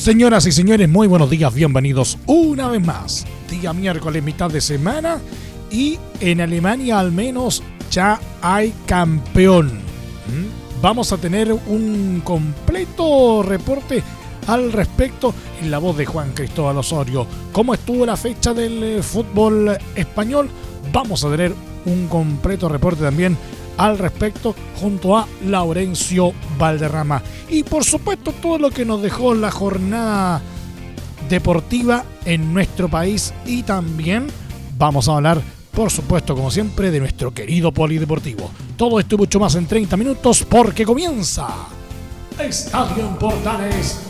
Señoras y señores, muy buenos días, bienvenidos una vez más. Día miércoles, mitad de semana y en Alemania al menos ya hay campeón. ¿Mm? Vamos a tener un completo reporte al respecto en la voz de Juan Cristóbal Osorio. ¿Cómo estuvo la fecha del eh, fútbol español? Vamos a tener un completo reporte también al respecto junto a Laurencio Valderrama. Y por supuesto todo lo que nos dejó la jornada deportiva en nuestro país y también vamos a hablar, por supuesto, como siempre, de nuestro querido polideportivo. Todo esto y mucho más en 30 minutos porque comienza Estadio Portales.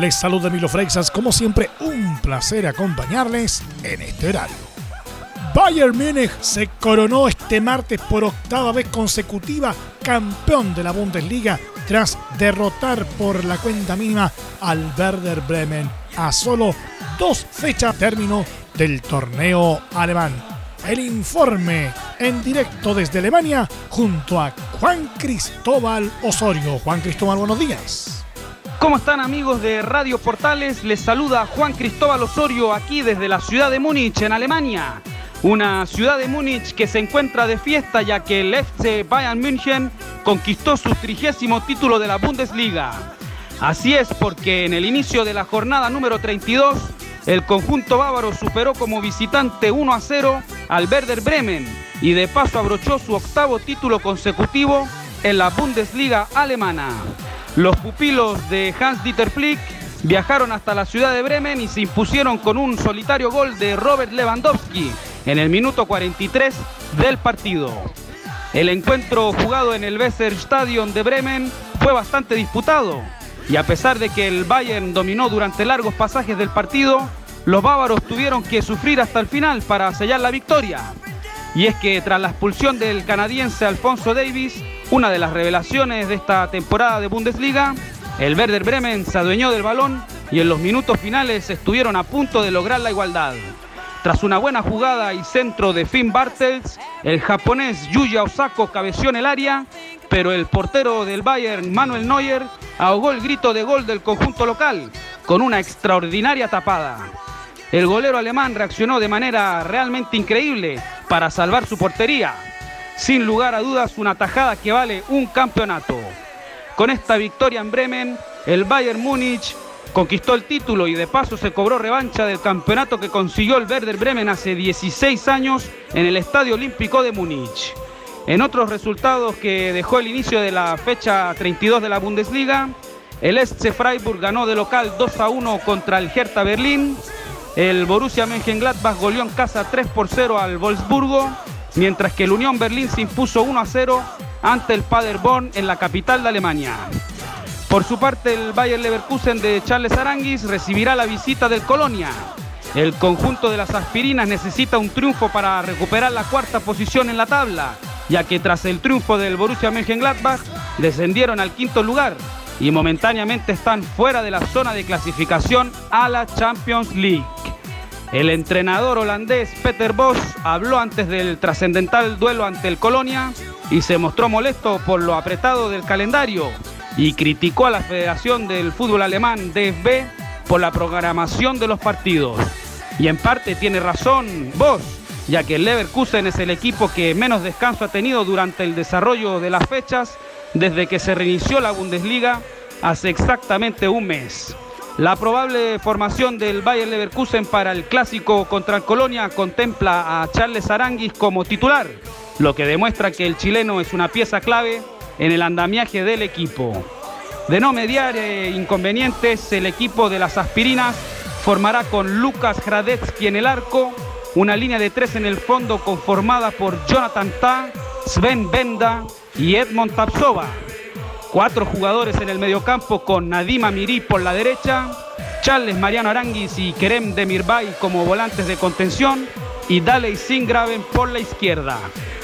Les saluda Milo Freixas, como siempre, un placer acompañarles en este horario. Bayern Múnich se coronó este martes por octava vez consecutiva campeón de la Bundesliga tras derrotar por la cuenta mínima al Werder Bremen a solo dos fechas término del torneo alemán. El informe en directo desde Alemania junto a Juan Cristóbal Osorio. Juan Cristóbal, buenos días. ¿Cómo están amigos de Radio Portales? Les saluda Juan Cristóbal Osorio aquí desde la ciudad de Múnich, en Alemania. Una ciudad de Múnich que se encuentra de fiesta ya que el FC Bayern München conquistó su trigésimo título de la Bundesliga. Así es porque en el inicio de la jornada número 32, el conjunto bávaro superó como visitante 1 a 0 al Werder Bremen y de paso abrochó su octavo título consecutivo en la Bundesliga alemana. Los pupilos de Hans-Dieter Flick viajaron hasta la ciudad de Bremen y se impusieron con un solitario gol de Robert Lewandowski en el minuto 43 del partido. El encuentro jugado en el Weserstadion de Bremen fue bastante disputado y a pesar de que el Bayern dominó durante largos pasajes del partido, los bávaros tuvieron que sufrir hasta el final para sellar la victoria. Y es que tras la expulsión del canadiense Alfonso Davis, una de las revelaciones de esta temporada de Bundesliga, el Werder Bremen se adueñó del balón y en los minutos finales estuvieron a punto de lograr la igualdad. Tras una buena jugada y centro de Finn Bartels, el japonés Yuya Osako cabeció en el área, pero el portero del Bayern, Manuel Neuer, ahogó el grito de gol del conjunto local con una extraordinaria tapada. El golero alemán reaccionó de manera realmente increíble para salvar su portería sin lugar a dudas una tajada que vale un campeonato. Con esta victoria en Bremen, el Bayern Múnich conquistó el título y de paso se cobró revancha del campeonato que consiguió el Werder Bremen hace 16 años en el Estadio Olímpico de Múnich. En otros resultados que dejó el inicio de la fecha 32 de la Bundesliga, el SC Freiburg ganó de local 2 a 1 contra el Hertha Berlín. El Borussia Mönchengladbach goleó en casa 3 por 0 al Wolfsburgo mientras que el Unión Berlín se impuso 1 a 0 ante el Paderborn en la capital de Alemania. Por su parte, el Bayer Leverkusen de Charles Aranguis recibirá la visita del Colonia. El conjunto de las aspirinas necesita un triunfo para recuperar la cuarta posición en la tabla, ya que tras el triunfo del Borussia Mönchengladbach descendieron al quinto lugar y momentáneamente están fuera de la zona de clasificación a la Champions League. El entrenador holandés Peter Bosch habló antes del trascendental duelo ante el Colonia y se mostró molesto por lo apretado del calendario y criticó a la Federación del Fútbol Alemán DFB por la programación de los partidos. Y en parte tiene razón Bosch, ya que el Leverkusen es el equipo que menos descanso ha tenido durante el desarrollo de las fechas desde que se reinició la Bundesliga hace exactamente un mes. La probable formación del Bayer Leverkusen para el clásico contra el Colonia contempla a Charles Aranguis como titular, lo que demuestra que el chileno es una pieza clave en el andamiaje del equipo. De no mediar eh, inconvenientes, el equipo de las aspirinas formará con Lucas Hradecki en el arco, una línea de tres en el fondo conformada por Jonathan Ta, Sven Benda y Edmond Tapsova. Cuatro jugadores en el mediocampo con Nadima Mirí por la derecha, Charles Mariano Aranguis y Kerem Demirbay como volantes de contención y Daley Singraven por la izquierda,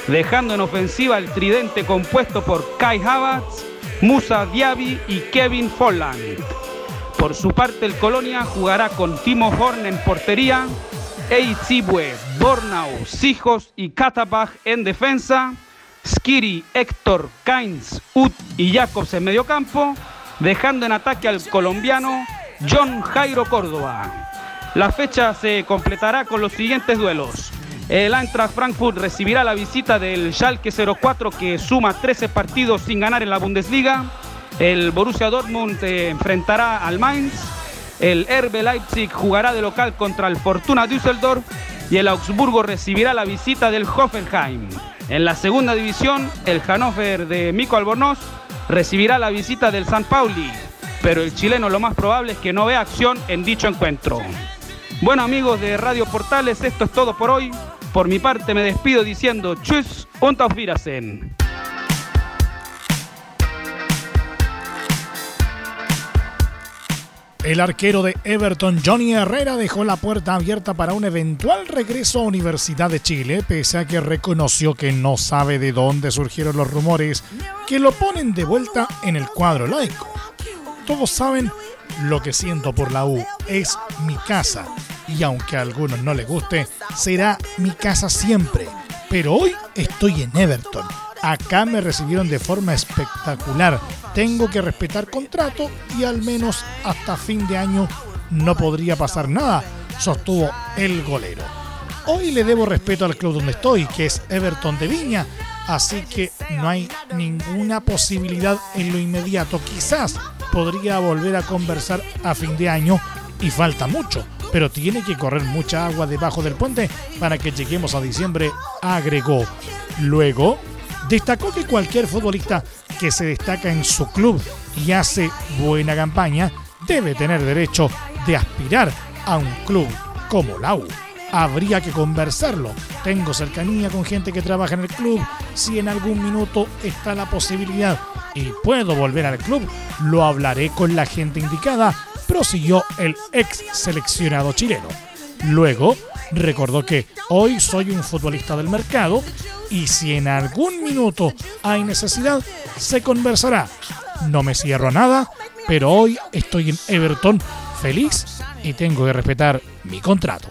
dejando en ofensiva el tridente compuesto por Kai Havertz, Musa Diaby y Kevin Folland. Por su parte, el Colonia jugará con Timo Horn en portería, Eitzibue, Bornau, Sijos y Katabach en defensa, Skiri, Héctor, Kainz, Ut y Jacobs en mediocampo, dejando en ataque al colombiano John Jairo Córdoba. La fecha se completará con los siguientes duelos. El Eintracht Frankfurt recibirá la visita del Schalke 04 que suma 13 partidos sin ganar en la Bundesliga. El Borussia Dortmund enfrentará al Mainz. El Herbe Leipzig jugará de local contra el Fortuna Düsseldorf y el Augsburgo recibirá la visita del Hoffenheim. En la segunda división, el Hannover de Mico Albornoz recibirá la visita del San Pauli, pero el chileno lo más probable es que no vea acción en dicho encuentro. Bueno amigos de Radio Portales, esto es todo por hoy. Por mi parte me despido diciendo tschüss und auf Wiedersehen. El arquero de Everton, Johnny Herrera, dejó la puerta abierta para un eventual regreso a Universidad de Chile, pese a que reconoció que no sabe de dónde surgieron los rumores que lo ponen de vuelta en el cuadro laico. Todos saben lo que siento por la U, es mi casa, y aunque a algunos no les guste, será mi casa siempre. Pero hoy estoy en Everton. Acá me recibieron de forma espectacular. Tengo que respetar contrato y al menos hasta fin de año no podría pasar nada, sostuvo el golero. Hoy le debo respeto al club donde estoy, que es Everton de Viña, así que no hay ninguna posibilidad en lo inmediato. Quizás podría volver a conversar a fin de año y falta mucho, pero tiene que correr mucha agua debajo del puente para que lleguemos a diciembre, agregó. Luego, destacó que cualquier futbolista que se destaca en su club y hace buena campaña debe tener derecho de aspirar a un club como la U. Habría que conversarlo. Tengo cercanía con gente que trabaja en el club. Si en algún minuto está la posibilidad y puedo volver al club, lo hablaré con la gente indicada, prosiguió el ex seleccionado chileno. Luego, recordó que hoy soy un futbolista del mercado y si en algún minuto hay necesidad, se conversará. No me cierro a nada, pero hoy estoy en Everton feliz y tengo que respetar mi contrato.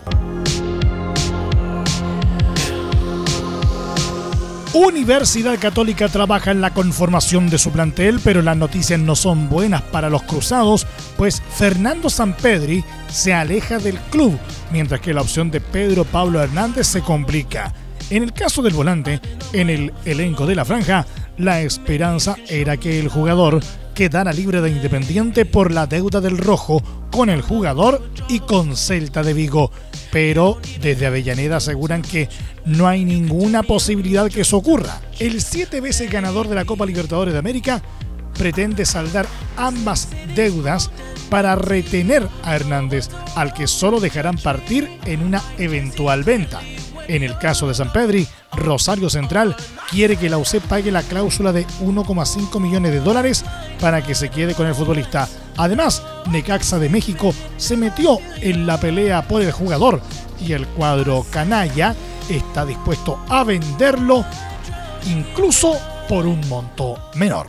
Universidad Católica trabaja en la conformación de su plantel, pero las noticias no son buenas para los cruzados, pues Fernando Sampedri se aleja del club, mientras que la opción de Pedro Pablo Hernández se complica. En el caso del volante, en el elenco de la franja, la esperanza era que el jugador quedara libre de Independiente por la deuda del Rojo con el jugador y con Celta de Vigo. Pero desde Avellaneda aseguran que no hay ninguna posibilidad que eso ocurra. El siete veces ganador de la Copa Libertadores de América pretende saldar ambas deudas para retener a Hernández, al que solo dejarán partir en una eventual venta. En el caso de San Pedri, Rosario Central quiere que la UC pague la cláusula de 1,5 millones de dólares para que se quede con el futbolista. Además, Necaxa de México se metió en la pelea por el jugador y el cuadro canalla está dispuesto a venderlo incluso por un monto menor.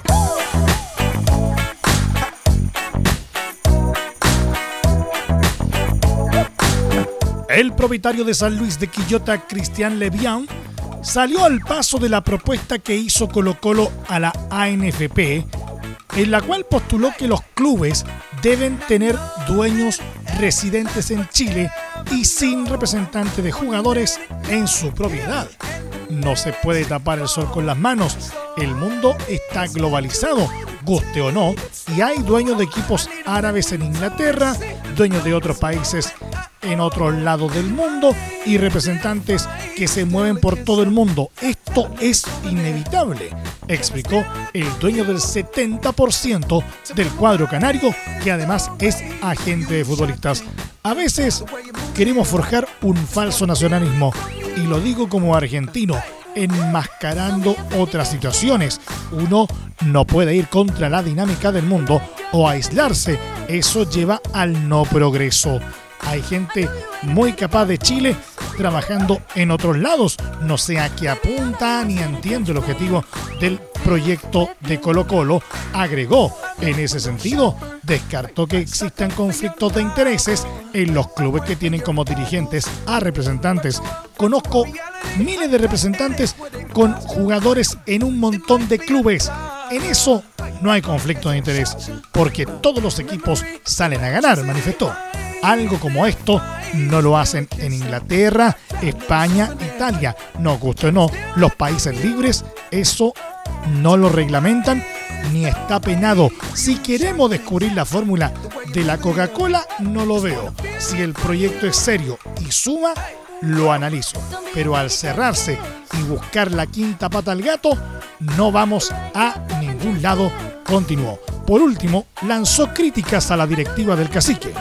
El propietario de San Luis de Quillota, Cristian Levian, salió al paso de la propuesta que hizo Colo Colo a la ANFP, en la cual postuló que los clubes deben tener dueños residentes en Chile y sin representante de jugadores en su propiedad. No se puede tapar el sol con las manos. El mundo está globalizado, guste o no, y hay dueños de equipos árabes en Inglaterra, dueños de otros países en otros lados del mundo y representantes que se mueven por todo el mundo. Esto es inevitable, explicó el dueño del 70% del cuadro canario, que además es agente de futbolistas. A veces queremos forjar un falso nacionalismo, y lo digo como argentino, enmascarando otras situaciones. Uno no puede ir contra la dinámica del mundo o aislarse. Eso lleva al no progreso. Hay gente muy capaz de Chile trabajando en otros lados. No sé a qué apunta ni entiendo el objetivo del proyecto de Colo Colo. Agregó, en ese sentido, descartó que existan conflictos de intereses en los clubes que tienen como dirigentes a representantes. Conozco miles de representantes con jugadores en un montón de clubes. En eso no hay conflicto de interés, porque todos los equipos salen a ganar, manifestó. Algo como esto no lo hacen en Inglaterra, España, Italia. No guste o no, los países libres eso no lo reglamentan ni está penado. Si queremos descubrir la fórmula de la Coca-Cola, no lo veo. Si el proyecto es serio y suma, lo analizo. Pero al cerrarse y buscar la quinta pata al gato, no vamos a ningún lado, continuó. Por último, lanzó críticas a la directiva del cacique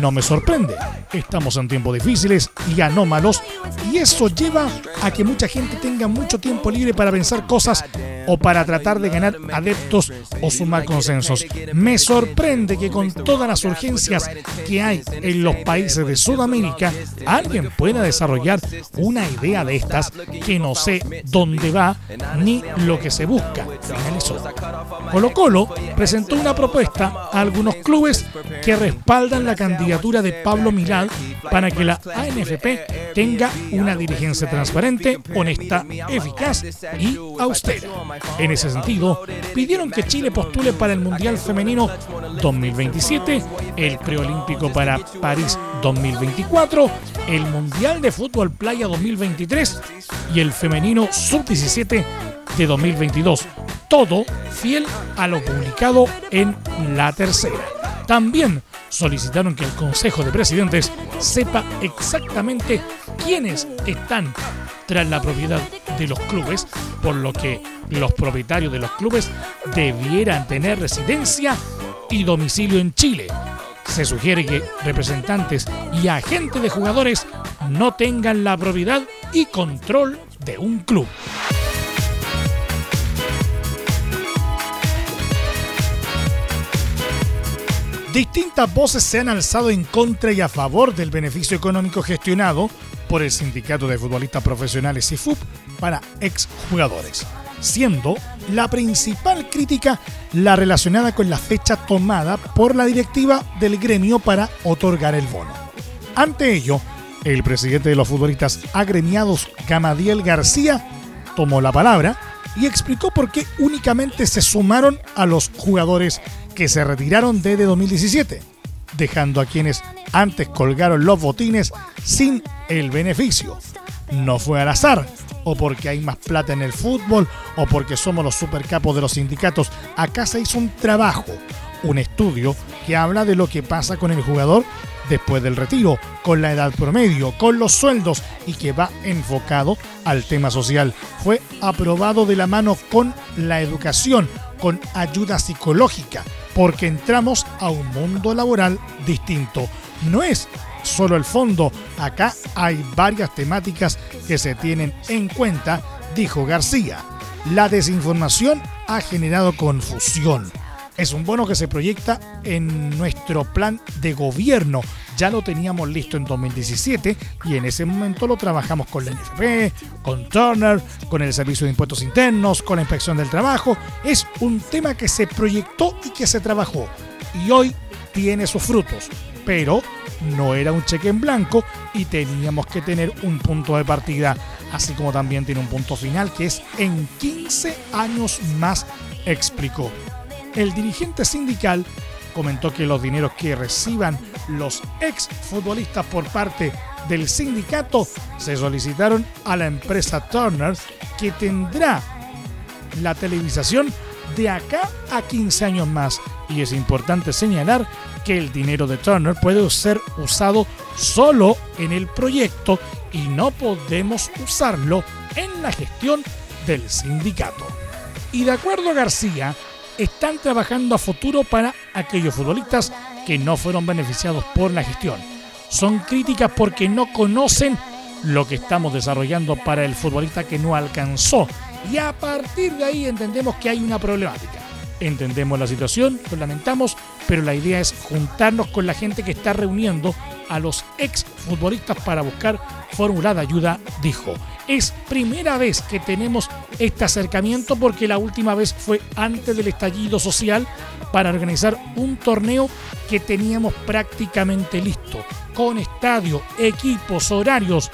no me sorprende. Estamos en tiempos difíciles y anómalos y eso lleva a que mucha gente tenga mucho tiempo libre para pensar cosas o para tratar de ganar adeptos o sumar consensos. Me sorprende que con todas las urgencias que hay en los países de Sudamérica, alguien pueda desarrollar una idea de estas que no sé dónde va ni lo que se busca. Finalizó. Colo Colo presentó una propuesta a algunos clubes que respaldan la candidatura de Pablo Milán para que la ANFP tenga una dirigencia transparente, honesta, eficaz y austera. En ese sentido, pidieron que Chile postule para el Mundial Femenino 2027, el preolímpico para París 2024, el Mundial de Fútbol Playa 2023 y el femenino sub-17 de 2022. Todo fiel a lo publicado en la tercera. También solicitaron que el Consejo de Presidentes sepa exactamente quiénes están tras la propiedad de los clubes, por lo que los propietarios de los clubes debieran tener residencia y domicilio en Chile. Se sugiere que representantes y agentes de jugadores no tengan la propiedad y control de un club. Distintas voces se han alzado en contra y a favor del beneficio económico gestionado por el Sindicato de Futbolistas Profesionales IFUP para exjugadores, siendo la principal crítica la relacionada con la fecha tomada por la directiva del gremio para otorgar el bono. Ante ello, el presidente de los futbolistas agremiados, Gamadiel García, tomó la palabra y explicó por qué únicamente se sumaron a los jugadores que se retiraron desde 2017, dejando a quienes antes colgaron los botines sin el beneficio. No fue al azar, o porque hay más plata en el fútbol, o porque somos los supercapos de los sindicatos. Acá se hizo un trabajo, un estudio que habla de lo que pasa con el jugador después del retiro, con la edad promedio, con los sueldos y que va enfocado al tema social. Fue aprobado de la mano con la educación, con ayuda psicológica, porque entramos a un mundo laboral distinto. No es solo el fondo, acá hay varias temáticas que se tienen en cuenta, dijo García. La desinformación ha generado confusión. Es un bono que se proyecta en nuestro plan de gobierno. Ya lo teníamos listo en 2017 y en ese momento lo trabajamos con la NFP, con Turner, con el Servicio de Impuestos Internos, con la Inspección del Trabajo. Es un tema que se proyectó y que se trabajó y hoy tiene sus frutos. Pero no era un cheque en blanco y teníamos que tener un punto de partida, así como también tiene un punto final que es en 15 años más, explicó. El dirigente sindical comentó que los dineros que reciban los ex futbolistas por parte del sindicato se solicitaron a la empresa Turner que tendrá la televisación de acá a 15 años más. Y es importante señalar que el dinero de Turner puede ser usado solo en el proyecto y no podemos usarlo en la gestión del sindicato. Y de acuerdo a García, están trabajando a futuro para aquellos futbolistas que no fueron beneficiados por la gestión. son críticas porque no conocen lo que estamos desarrollando para el futbolista que no alcanzó. Y a partir de ahí entendemos que hay una problemática. Entendemos la situación, lo lamentamos, pero la idea es juntarnos con la gente que está reuniendo a los ex futbolistas para buscar fórmula de ayuda, dijo. Es primera vez que tenemos este acercamiento porque la última vez fue antes del estallido social para organizar un torneo que teníamos prácticamente listo, con estadio, equipos, horarios,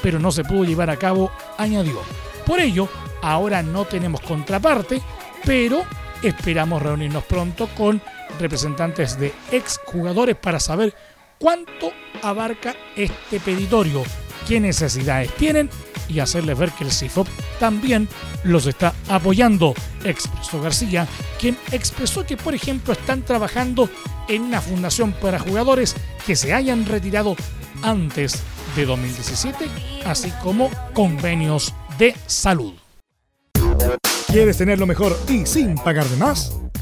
pero no se pudo llevar a cabo, añadió. Por ello, ahora no tenemos contraparte, pero esperamos reunirnos pronto con representantes de exjugadores para saber cuánto abarca este peditorio, qué necesidades tienen y hacerles ver que el CIFOP también los está apoyando, expresó García, quien expresó que, por ejemplo, están trabajando en una fundación para jugadores que se hayan retirado antes de 2017, así como convenios de salud. ¿Quieres tener lo mejor y sin pagar de más?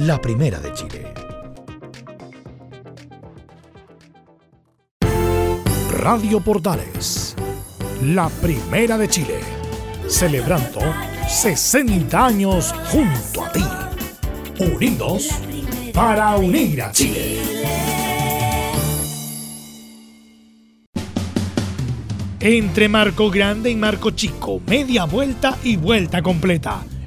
la primera de Chile. Radio Portales, la primera de Chile, celebrando 60 años junto a ti. Unidos para unir a Chile. Entre Marco Grande y Marco Chico, media vuelta y vuelta completa.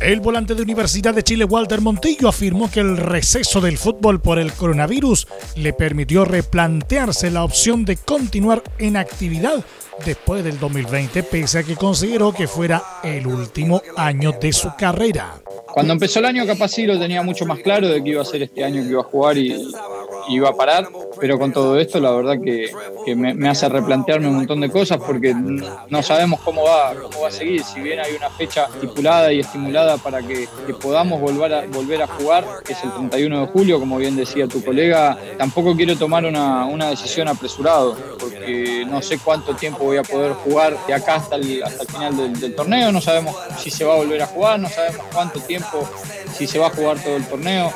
El volante de Universidad de Chile, Walter Montillo, afirmó que el receso del fútbol por el coronavirus le permitió replantearse la opción de continuar en actividad después del 2020, pese a que consideró que fuera el último año de su carrera. Cuando empezó el año capaz sí lo tenía mucho más claro de que iba a ser este año que iba a jugar y, iba a parar, pero con todo esto la verdad que, me, hace replantearme un montón de cosas porque no sabemos cómo va, cómo va a seguir, si bien hay una fecha estipulada y estimulada para que, podamos volver a, volver a jugar, que es el 31 de julio, como bien decía tu colega, tampoco quiero tomar una, una decisión apresurado, porque no sé cuánto tiempo voy a poder jugar de acá hasta el, hasta el final del torneo, no sabemos si se va a volver a jugar, no sabemos cuánto tiempo, si se va a jugar todo el torneo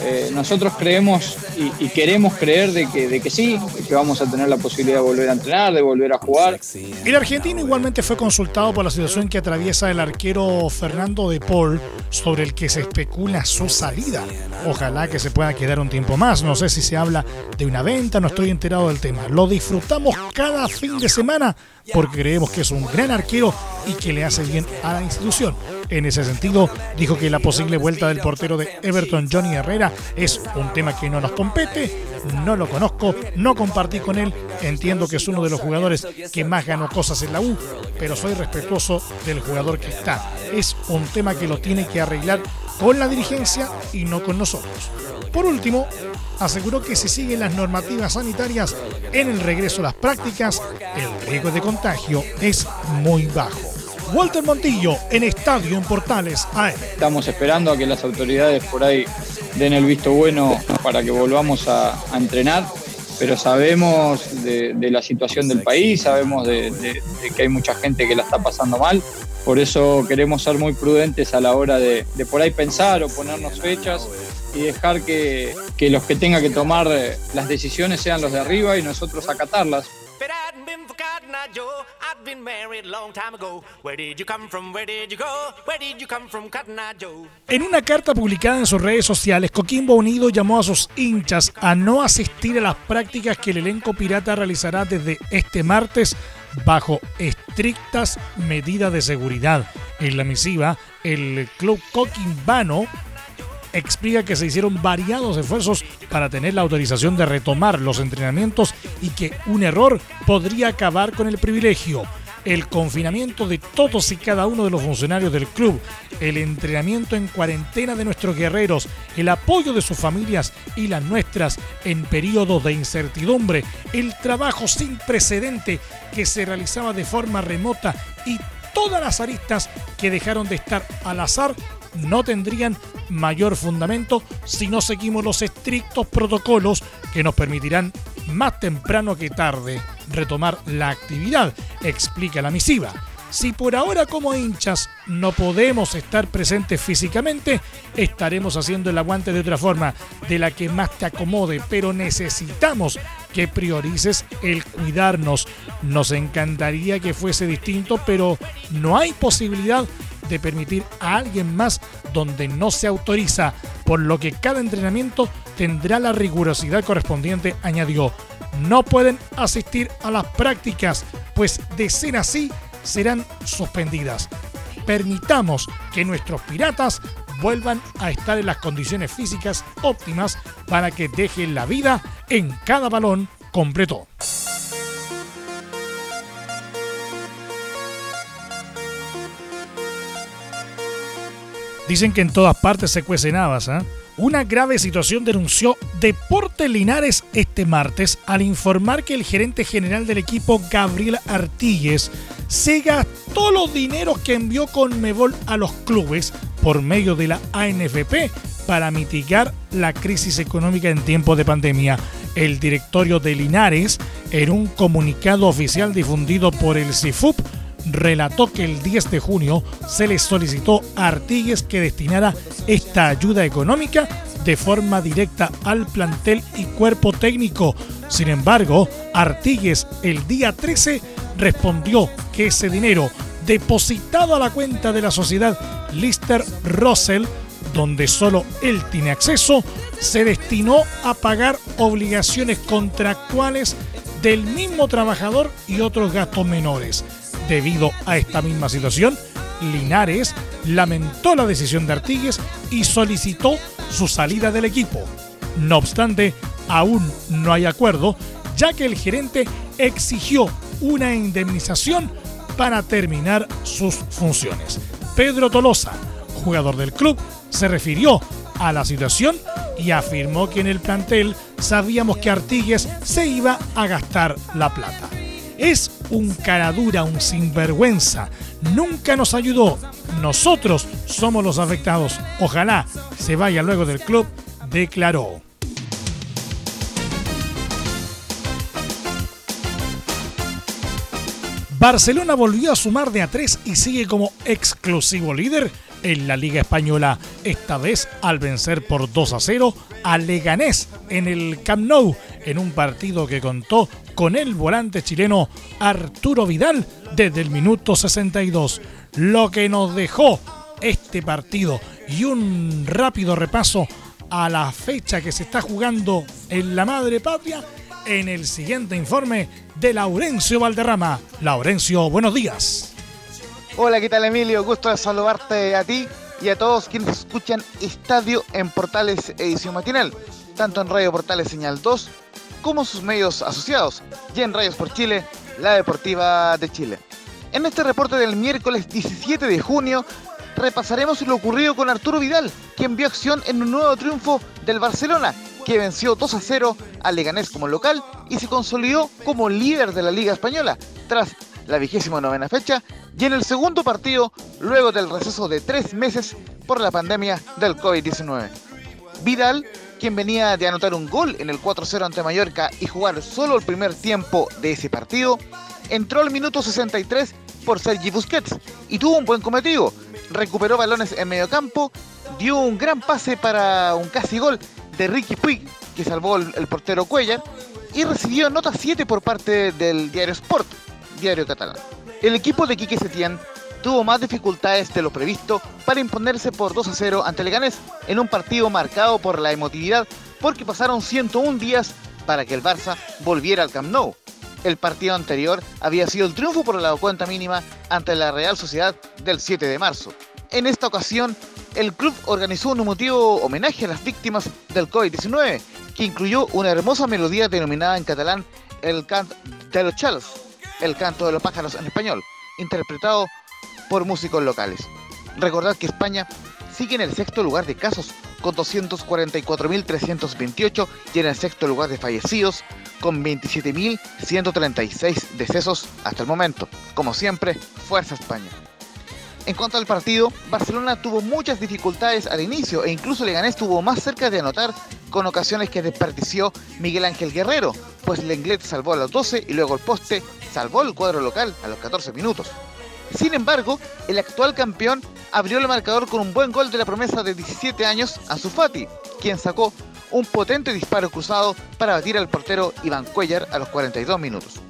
eh, nosotros creemos y, queremos creer de que, de que sí, que vamos a tener la posibilidad de volver a entrenar, de volver a jugar. El argentino igualmente fue consultado por la situación que atraviesa el arquero Fernando de Paul, sobre el que se especula su salida. Ojalá que se pueda quedar un tiempo más. No sé si se habla de una venta, no estoy enterado del tema. Lo disfrutamos cada fin de semana porque creemos que es un gran arquero y que le hace bien a la institución. En ese sentido, dijo que la posible vuelta del portero de Everton, Johnny Herrera, es un tema que no nos compete, no lo conozco, no compartí con él, entiendo que es uno de los jugadores que más ganó cosas en la U, pero soy respetuoso del jugador que está. Es un tema que lo tiene que arreglar con la dirigencia y no con nosotros. Por último, aseguró que si siguen las normativas sanitarias en el regreso a las prácticas, el riesgo de contagio es muy bajo. Walter Montillo en Estadio en Portales Estamos esperando a que las autoridades por ahí den el visto bueno para que volvamos a, entrenar, pero sabemos de, la situación del país, sabemos de, que hay mucha gente que la está pasando mal, por eso queremos ser muy prudentes a la hora de, por ahí pensar o ponernos fechas y dejar que, que los que tengan que tomar las decisiones sean los de arriba y nosotros acatarlas. En una carta publicada en sus redes sociales, Coquimbo Unido llamó a sus hinchas a no asistir a las prácticas que el elenco pirata realizará desde este martes bajo estrictas medidas de seguridad. En la misiva, el club coquimbano explica que se hicieron variados esfuerzos para tener la autorización de retomar los entrenamientos y que un error podría acabar con el privilegio. El confinamiento de todos y cada uno de los funcionarios del club, el entrenamiento en cuarentena de nuestros guerreros, el apoyo de sus familias y las nuestras en periodos de incertidumbre, el trabajo sin precedente que se realizaba de forma remota y todas las aristas que dejaron de estar al azar no tendrían mayor fundamento si no seguimos los estrictos protocolos que nos permitirán más temprano que tarde retomar la actividad, explica la misiva. Si por ahora como hinchas no podemos estar presentes físicamente, estaremos haciendo el aguante de otra forma, de la que más te acomode, pero necesitamos que priorices el cuidarnos. Nos encantaría que fuese distinto, pero no hay posibilidad de permitir a alguien más donde no se autoriza, por lo que cada entrenamiento tendrá la rigurosidad correspondiente, añadió. No pueden asistir a las prácticas, pues de ser así serán suspendidas. Permitamos que nuestros piratas vuelvan a estar en las condiciones físicas óptimas para que dejen la vida en cada balón completo. Dicen que en todas partes se cuecen habas. ¿ah? Una grave situación denunció Deporte Linares este martes al informar que el gerente general del equipo, Gabriel Artigues, se gastó los dineros que envió con Mebol a los clubes por medio de la ANFP para mitigar la crisis económica en tiempos de pandemia. El directorio de Linares, en un comunicado oficial difundido por el CIFUP, relató que el 10 de junio se le solicitó a Artigues que destinara esta ayuda económica de forma directa al plantel y cuerpo técnico. Sin embargo, Artigues el día 13 respondió que ese dinero depositado a la cuenta de la sociedad Lister Russell, donde solo él tiene acceso, se destinó a pagar obligaciones contractuales del mismo trabajador y otros gastos menores. Debido a esta misma situación, Linares lamentó la decisión de Artigues y solicitó su salida del equipo. No obstante, aún no hay acuerdo, ya que el gerente exigió una indemnización para terminar sus funciones. Pedro Tolosa, jugador del club, se refirió a la situación y afirmó que en el plantel sabíamos que Artigues se iba a gastar la plata. Es un caradura, un sinvergüenza. Nunca nos ayudó. Nosotros somos los afectados. Ojalá se vaya luego del club, declaró. Barcelona volvió a sumar de a tres y sigue como exclusivo líder en la Liga Española, esta vez al vencer por 2 a 0 a Leganés en el Camp Nou, en un partido que contó con el volante chileno Arturo Vidal desde el minuto 62. Lo que nos dejó este partido y un rápido repaso a la fecha que se está jugando en la madre patria en el siguiente informe de Laurencio Valderrama. Laurencio, buenos días. Hola, ¿qué tal Emilio? Gusto de saludarte a ti y a todos quienes escuchan Estadio en Portales Edición Matinal, tanto en Radio Portales Señal 2 como sus medios asociados, y en Radios por Chile, la Deportiva de Chile. En este reporte del miércoles 17 de junio repasaremos lo ocurrido con Arturo Vidal, quien vio acción en un nuevo triunfo del Barcelona, que venció 2 a 0 al Leganés como local y se consolidó como líder de la Liga Española, tras la vigésima novena fecha y en el segundo partido luego del receso de tres meses por la pandemia del COVID-19. Vidal, quien venía de anotar un gol en el 4-0 ante Mallorca y jugar solo el primer tiempo de ese partido, entró al minuto 63 por Sergi Busquets y tuvo un buen cometido. Recuperó balones en medio campo, dio un gran pase para un casi gol de Ricky Puig, que salvó el, portero Cuellar, y recibió nota 7 por parte del diario Sport, diario catalán. El equipo de Quique Setién tuvo más dificultades de lo previsto para imponerse por 2 a 0 ante Leganés en un partido marcado por la emotividad porque pasaron 101 días para que el Barça volviera al Camp Nou. El partido anterior había sido el triunfo por la cuenta mínima ante la Real Sociedad del 7 de marzo. En esta ocasión, el club organizó un emotivo homenaje a las víctimas del COVID-19, que incluyó una hermosa melodía denominada en catalán el Cant de los Chalos, el canto de los pájaros en español, interpretado músicos locales. Recordad que España sigue en el sexto lugar de casos, con 244.328 y en el sexto lugar de fallecidos, con 27.136 decesos hasta el momento. Como siempre, fuerza España. En cuanto al partido, Barcelona tuvo muchas dificultades al inicio e incluso Leganés estuvo más cerca de anotar con ocasiones que desperdició Miguel Ángel Guerrero, pues Lenglet salvó a los 12 y luego el poste salvó el cuadro local a los 14 minutos. Sin embargo, el actual campeón abrió el marcador con un buen gol de la promesa de 17 años, Ansu Fati, quien sacó un potente disparo cruzado para batir al portero Iván Cuellar a los 42 minutos.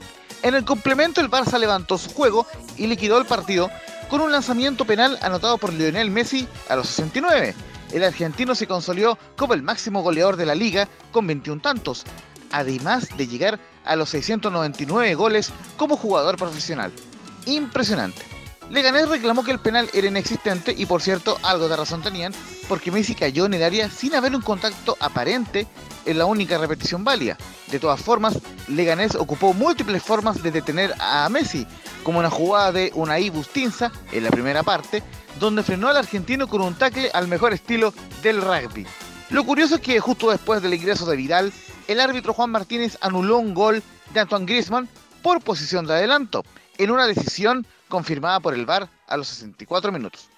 En el complemento el Barça levantó su juego y liquidó el partido con un lanzamiento penal anotado por Lionel Messi a los 69. El argentino se consolidó como el máximo goleador de la liga con 21 tantos, además de llegar a los 699 goles como jugador profesional. Impresionante. Leganés reclamó que el penal era inexistente y por cierto algo de razón tenían porque Messi cayó en el área sin haber un contacto aparente en la única repetición válida. De todas formas, Leganés ocupó múltiples formas de detener a Messi, como una jugada de Unai Bustinza en la primera parte, donde frenó al argentino con un tackle al mejor estilo del rugby. Lo curioso es que justo después del ingreso de Vidal, el árbitro Juan Martínez anuló un gol de Antoine Griezmann por posición de adelanto, en una decisión confirmada por el VAR a los 64 minutos.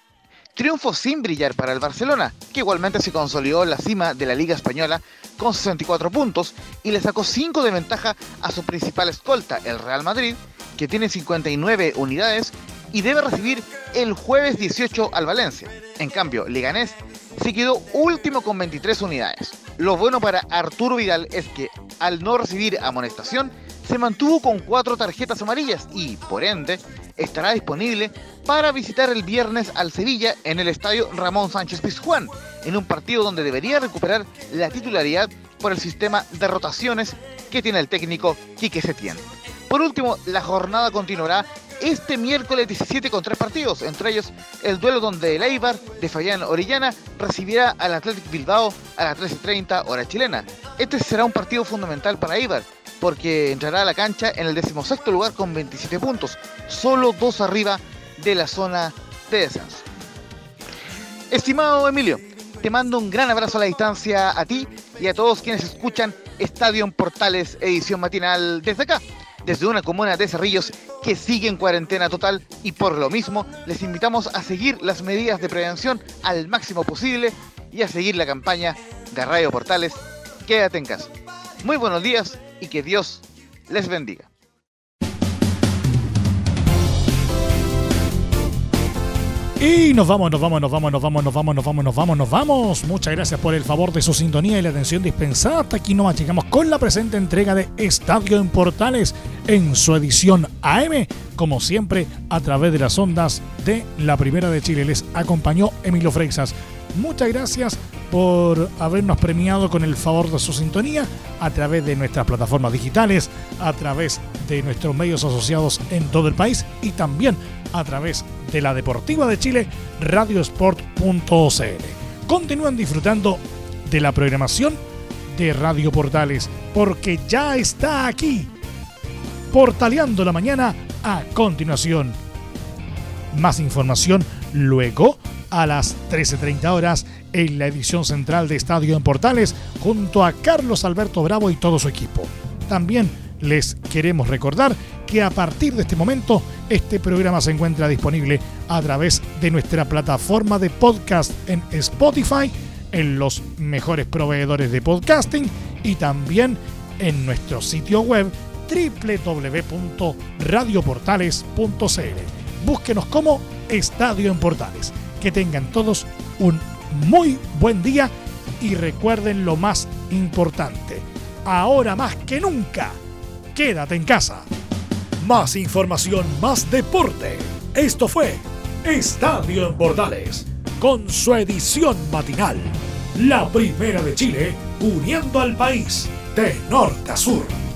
Triunfo sin brillar para el Barcelona, que igualmente se consolidó la cima de la Liga Española con 64 puntos y le sacó 5 de ventaja a su principal escolta, el Real Madrid, que tiene 59 unidades y debe recibir el jueves 18 al Valencia. En cambio, Leganés se quedó último con 23 unidades. Lo bueno para Arturo Vidal es que al no recibir amonestación, se mantuvo con cuatro tarjetas amarillas y, por ende, estará disponible para visitar el viernes al Sevilla en el estadio Ramón Sánchez Pizjuán, en un partido donde debería recuperar la titularidad por el sistema de rotaciones que tiene el técnico Quique Setién. Por último, la jornada continuará este miércoles 17 con tres partidos, entre ellos el duelo donde el Eibar de Fayán Orellana recibirá al Athletic Bilbao a las 13.30 hora chilena. Este será un partido fundamental para Eibar, porque entrará a la cancha en el decimosexto lugar con 27 puntos, solo dos arriba de la zona de descenso. Estimado Emilio, te mando un gran abrazo a la distancia a ti y a todos quienes escuchan Estadio Portales edición matinal desde acá, desde una comuna de Cerrillos que sigue en cuarentena total y por lo mismo les invitamos a seguir las medidas de prevención al máximo posible y a seguir la campaña de Radio Portales Quédate en casa. Muy buenos días y que Dios les bendiga. Y nos vamos, nos vamos, nos vamos, nos vamos, nos vamos, nos vamos, nos vamos, nos vamos. Muchas gracias por el favor de su sintonía y la atención dispensada. Hasta aquí nomás llegamos con la presente entrega de Estadio en Portales en su edición AM, como siempre, a través de las ondas de la Primera de Chile. Les acompañó Emilio Freixas. Muchas gracias por habernos premiado con el favor de su sintonía a través de nuestras plataformas digitales, a través de nuestros medios asociados en todo el país y también a través de la Deportiva de Chile, radiosport.cl. Continúan disfrutando de la programación de Radio Portales, porque ya está aquí, portaleando la mañana a continuación. Más información luego a las 13.30 horas en la edición central de Estadio en Portales junto a Carlos Alberto Bravo y todo su equipo. También les queremos recordar que a partir de este momento este programa se encuentra disponible a través de nuestra plataforma de podcast en Spotify, en los mejores proveedores de podcasting y también en nuestro sitio web www.radioportales.cl. Búsquenos como Estadio en Portales. Que tengan todos un muy buen día y recuerden lo más importante. Ahora más que nunca, quédate en casa. Más información, más deporte. Esto fue Estadio en Bordales, con su edición matinal. La primera de Chile, uniendo al país de norte a sur.